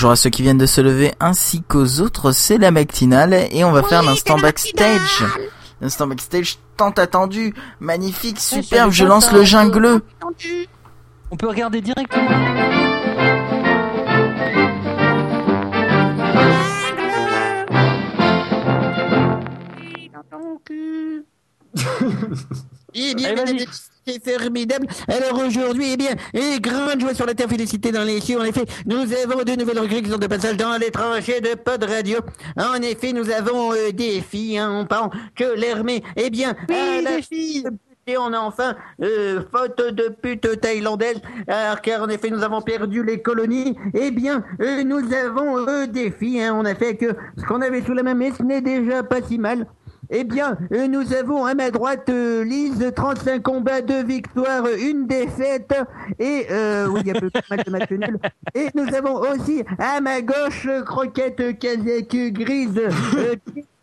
bonjour à ceux qui viennent de se lever ainsi qu'aux autres, c'est la matinale et on va faire l'instant backstage. L'instant backstage tant attendu, magnifique, superbe, je lance le jungleux. On peut regarder directement. Eh bien, Allez, et c'est formidable. Alors aujourd'hui, eh bien, et grande joie sur la terre, félicité dans les cieux. En effet, nous avons deux nouvelles recrues qui sont de passage dans les tranchées de Pod Radio. En effet, nous avons euh, des filles, hein, on parle que l'armée, eh bien, à la fille. Et on a enfin euh, faute de pute thaïlandaise, alors, car en effet nous avons perdu les colonies. Eh bien, euh, nous avons euh, des filles. hein. on a fait que ce qu'on avait sous la main, mais ce n'est déjà pas si mal. Eh bien, euh, nous avons à ma droite euh, Lise, 35 combats, 2 victoires, une défaite, et euh, oui, il y a peu de mal de match nul. Et nous avons aussi à ma gauche euh, Croquette Kazakh grise, euh,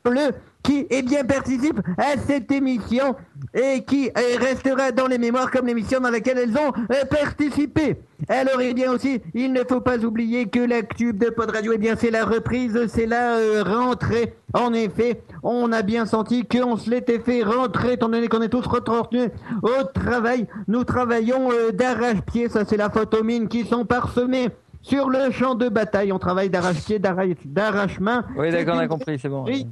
bleu, qui eh bien participe à cette émission et qui euh, restera dans les mémoires comme l'émission dans laquelle elles ont euh, participé. Alors, eh bien aussi, il ne faut pas oublier que la tube de Pod Radio, eh bien, c'est la reprise, c'est la euh, rentrée. En effet, on a bien senti qu'on se l'était fait rentrer, étant donné qu'on est tous retenus au travail. Nous travaillons euh, d'arrache-pied, ça c'est la photo mine, qui sont parsemés sur le champ de bataille. On travaille d'arrache-pied, d'arrache- d'arrache-main. Oui, d'accord, on a compris, c'est bon. Oui.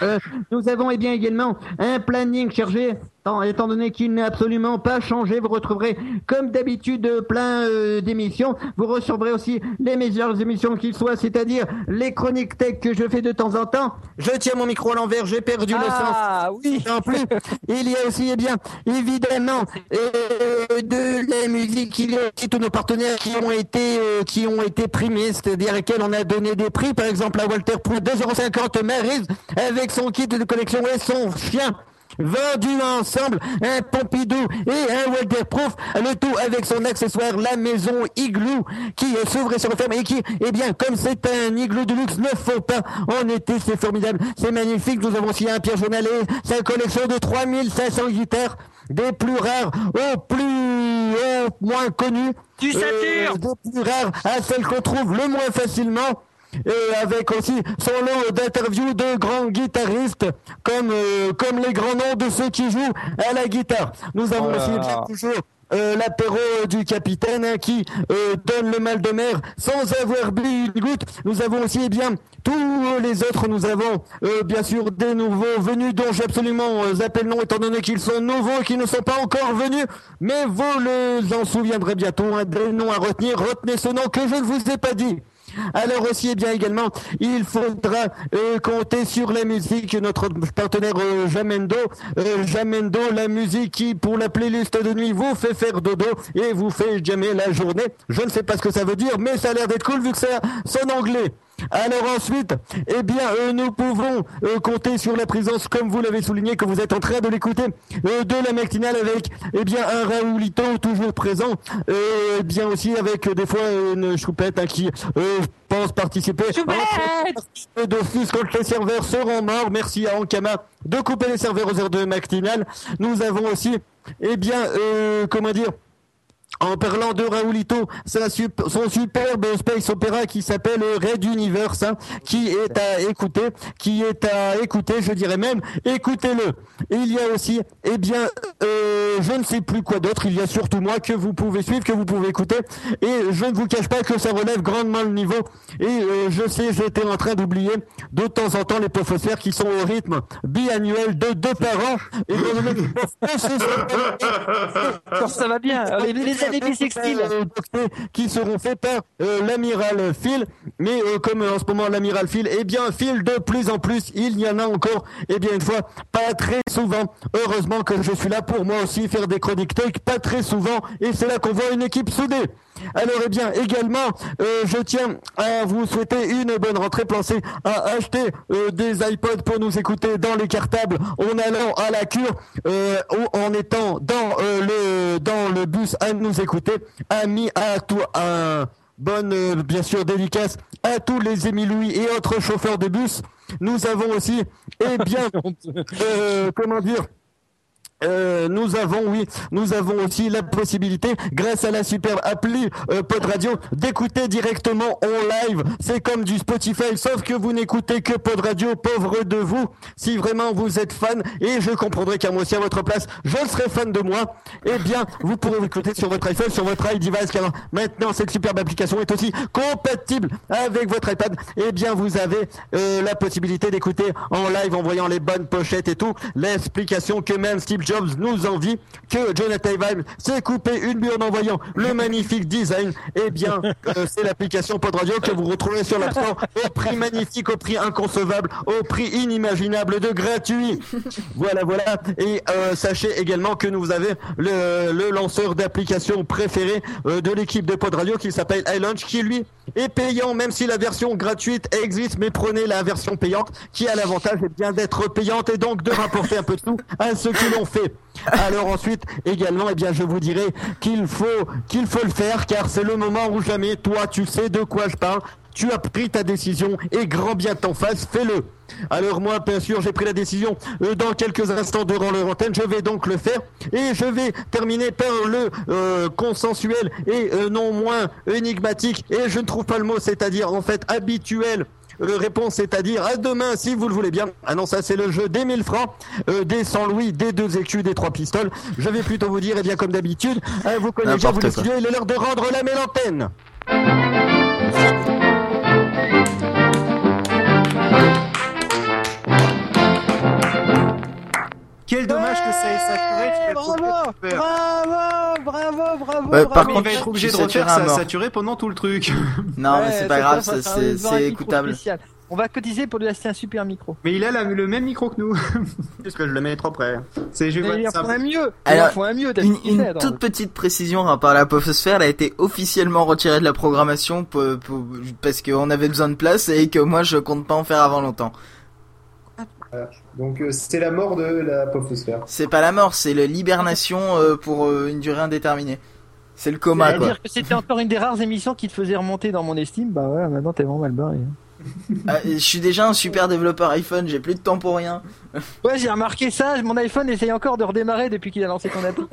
Euh, nous avons eh bien également un planning chargé, tant- étant donné qu'il n'a absolument pas changé. Vous retrouverez comme d'habitude plein euh, d'émissions. Vous recevrez aussi les meilleures émissions qu'il soit, c'est-à-dire les chroniques tech que je fais de temps en temps. Je tiens mon micro à l'envers, j'ai perdu le sens. Ah oui En plus, il y a aussi, eh bien, évidemment, euh, de la musique. Il y a aussi tous nos partenaires qui ont été, euh, qui ont été primés, c'est-à-dire auxquels on a donné des prix. Par exemple, à Walter Prou, 2,50€ Maryse, avec son kit de collection et son chien. Vendu ensemble, un Pompidou et un Walter Proof, le tout avec son accessoire, la maison Igloo, qui euh, s'ouvre et se referme et qui, eh bien, comme c'est un igloo de luxe, ne faut pas en été, c'est formidable, c'est magnifique. Nous avons aussi un Pierre Journalet, sa collection de 3500 guitares, des plus rares aux plus aux moins connues. Du Saturne Des plus rares à celles qu'on trouve le moins facilement. Et avec aussi son lot d'interviews de grands guitaristes, comme, euh, comme les grands noms de ceux qui jouent à la guitare. Nous avons Oh aussi bien toujours euh, l'apéro du capitaine hein, qui euh, donne le mal de mer sans avoir bu une goutte. Nous avons aussi eh bien tous les autres. Nous avons euh, bien sûr des nouveaux venus dont j'ai absolument zappé le nom étant donné qu'ils sont nouveaux et qu'ils ne sont pas encore venus. Mais vous les en souviendrez bientôt. hein, des noms à retenir. Retenez ce nom que je ne vous ai pas dit. Alors aussi, eh bien également, il faudra euh, compter sur la musique, notre partenaire euh, Jamendo, euh, Jamendo, la musique qui, pour la playlist de nuit, vous fait faire dodo et vous fait jammer la journée. Je ne sais pas ce que ça veut dire, mais ça a l'air d'être cool vu que c'est son anglais. Alors ensuite, eh bien, euh, nous pouvons euh, compter sur la présence, comme vous l'avez souligné, que vous êtes en train de l'écouter, euh, de la matinale avec, eh bien, un Raoulito toujours présent, euh, eh bien aussi avec des fois une choupette hein, qui euh, pense participer en d'office quand les serveurs seront morts. Merci à Ankama de couper les serveurs aux heures de matinale. Nous avons aussi, eh bien, euh, comment dire, en parlant de Raoulito, sa sup- son superbe space opéra qui s'appelle Red Universe, hein, qui est à écouter, qui est à écouter, je dirais même, écoutez-le. Et il y a aussi, eh bien, euh, je ne sais plus quoi d'autre, il y a surtout moi que vous pouvez suivre, que vous pouvez écouter, et je ne vous cache pas que ça relève grandement le niveau, et euh, je sais, j'étais en train d'oublier de temps en temps les professeurs qui sont au rythme biannuel de deux par an, et ça. Va bien. Les, les années bissextiles euh, qui seront faits par euh, l'amiral Phil. Mais euh, comme en ce moment l'amiral Phil, eh bien Phil de plus en plus, il y en a encore, eh bien une fois, pas très souvent. Heureusement que je suis là pour moi aussi faire des chroniques tech, pas très souvent, et c'est là qu'on voit une équipe soudée. Alors eh bien également, euh, je tiens à vous souhaiter une bonne rentrée. Pensez à acheter euh, des iPods pour nous écouter dans les cartables en allant à la cure euh, ou en étant dans le dans le bus à nous écouter. Amis à tout un bonne euh, bien sûr dédicace à tous les Émile Louis et autres chauffeurs de bus. Nous avons aussi eh bien euh, comment dire euh, nous avons, oui, nous avons aussi la possibilité, grâce à la superbe appli euh, Pod Radio, d'écouter directement en live. C'est comme du Spotify, sauf que vous n'écoutez que Pod Radio, pauvre de vous. Si vraiment vous êtes fan, et je comprendrai qu'à moi aussi à votre place, je serai fan de moi, eh bien, vous pourrez l'écouter sur votre iPhone, sur votre iDevice, car maintenant cette superbe application est aussi compatible avec votre iPad. Eh bien, vous avez euh, la possibilité d'écouter en live en voyant les bonnes pochettes et tout, l'explication que même Steve Jobs nous envie, que Jonathan Ive s'est coupé une mur en voyant le magnifique design. Eh bien, euh, c'est l'application Pod Radio que vous retrouverez sur l'App Store au prix magnifique, au prix inconcevable, au prix inimaginable de gratuit. Voilà, voilà. Et euh, sachez également que nous avez le, le lanceur d'application préféré euh, de l'équipe de Pod Radio qui s'appelle iLaunch, qui lui est payant, même si la version gratuite existe, mais prenez la version payante qui a l'avantage eh bien d'être payante et donc de rapporter un peu de sous à ceux qui l'ont fait. Alors ensuite, également, eh bien, je vous dirais qu'il faut, qu'il faut le faire, car c'est le moment où jamais, toi, tu sais de quoi je parle, tu as pris ta décision et grand bien t'en fasse, fais-le. Alors moi, bien sûr, j'ai pris la décision euh, dans quelques instants durant leur antenne, je vais donc le faire et je vais terminer par le euh, consensuel et euh, non moins énigmatique et je ne trouve pas le mot, c'est-à-dire en fait habituel. Euh, réponse, c'est-à-dire à demain si vous le voulez bien. Ah non, ça c'est le jeu des 1000 francs, euh, des 100 louis, des 2 écus, des 3 pistoles. Je vais plutôt vous dire, et bien comme d'habitude, euh, vous connaissez déjà, vous quoi. studios, il est l'heure de rendre la mélantenne. Quel dommage que ça ait saturé. Bravo, bravo, bravo, bravo, Ouais, bravo. par contre, va être obligé de refaire ça saturé pendant tout le truc. Non, mais c'est pas grave, c'est- écoutable. On va cotiser pour lui acheter un super micro. Mais il a la- le même micro que nous. Puisque je le mets trop près. C'est je vois il en ça. faut un mieux. Alors, il en faut un mieux. Une, fait, toute petite précision par rapport à la Sphère, elle a été officiellement retirée de la programmation pour- pour- parce qu'on avait besoin de place et que moi je compte pas en faire avant longtemps. Donc euh, c'est la mort de la sphère. C'est pas la mort, c'est le l'hibernation euh, pour euh, une durée indéterminée. C'est le coma quoi. C'est-à-dire que c'était encore une des rares émissions qui te faisait remonter dans mon estime. Bah ouais, maintenant t'es vraiment mal barré. hein. Ah, je suis déjà un super développeur iPhone, j'ai plus de temps pour rien. Ouais, j'ai remarqué ça. Mon iPhone essaye encore de redémarrer depuis qu'il a lancé ton appli.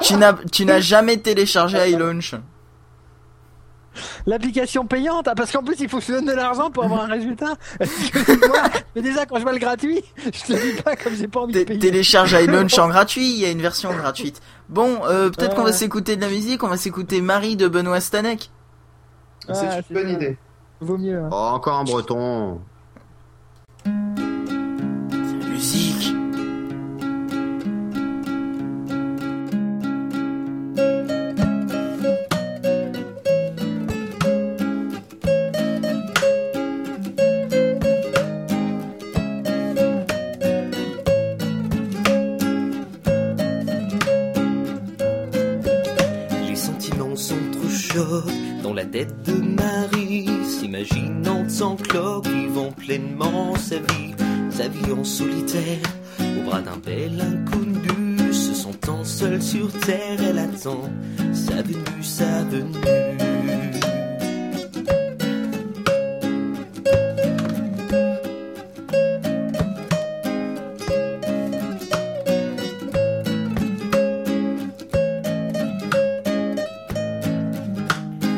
Tu n'as tu n'as jamais téléchargé iLaunch. L'application payante, ah, parce qu'en plus il faut que je donne de l'argent pour avoir un résultat. Mais déjà quand je vois le gratuit, je te dis pas comme j'ai pas envie de payer. Télécharge iLaunch en gratuit, il y a une version gratuite. Bon, euh, peut-être qu'on va s'écouter de la musique, on va s'écouter Marie de Benoît Stanek. Ah, c'est c'est une bonne ça. idée. Vaut mieux. hein. Oh, encore un breton. Sa vie, sa vie en solitaire, au bras d'un bel inconnu, se sentant seule sur terre, elle attend sa venue, sa venue.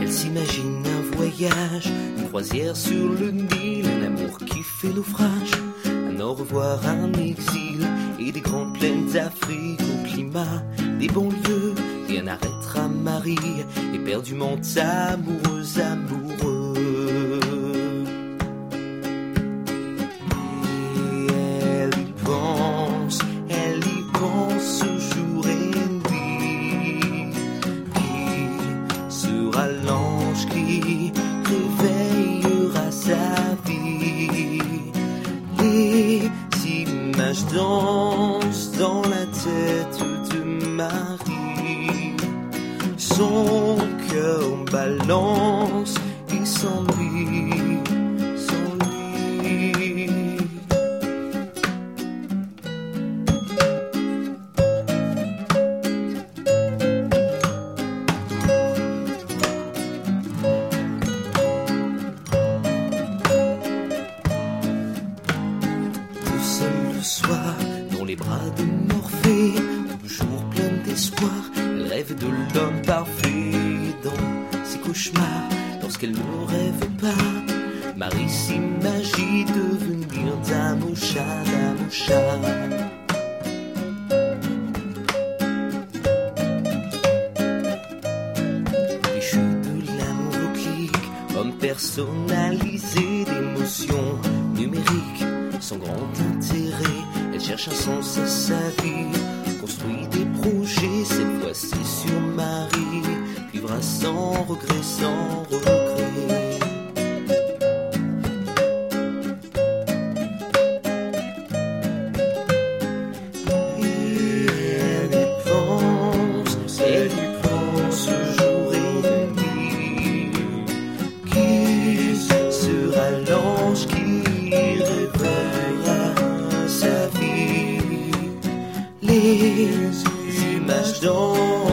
Elle s'imagine un voyage, une croisière sur le Nil, un amour qui fait naufrage, un au revoir, un exil et des grandes plaines d'Afrique au climat, des banlieues et un arrêtera Marie, éperdument amoureux, amoureux. Tête de Marie. Son cœur balance s'ennuie, s'ennuie. Lorsqu'elle ne rêve pas, Marie s'imagine devenir dame au chat, dame au chat. Personnalisé d'émotions numériques. Sans grand intérêt, elle cherche un sens à sa vie. Construit des projets, cette fois-ci sur Marie. Vivra sans regret, sans regret. Smash door.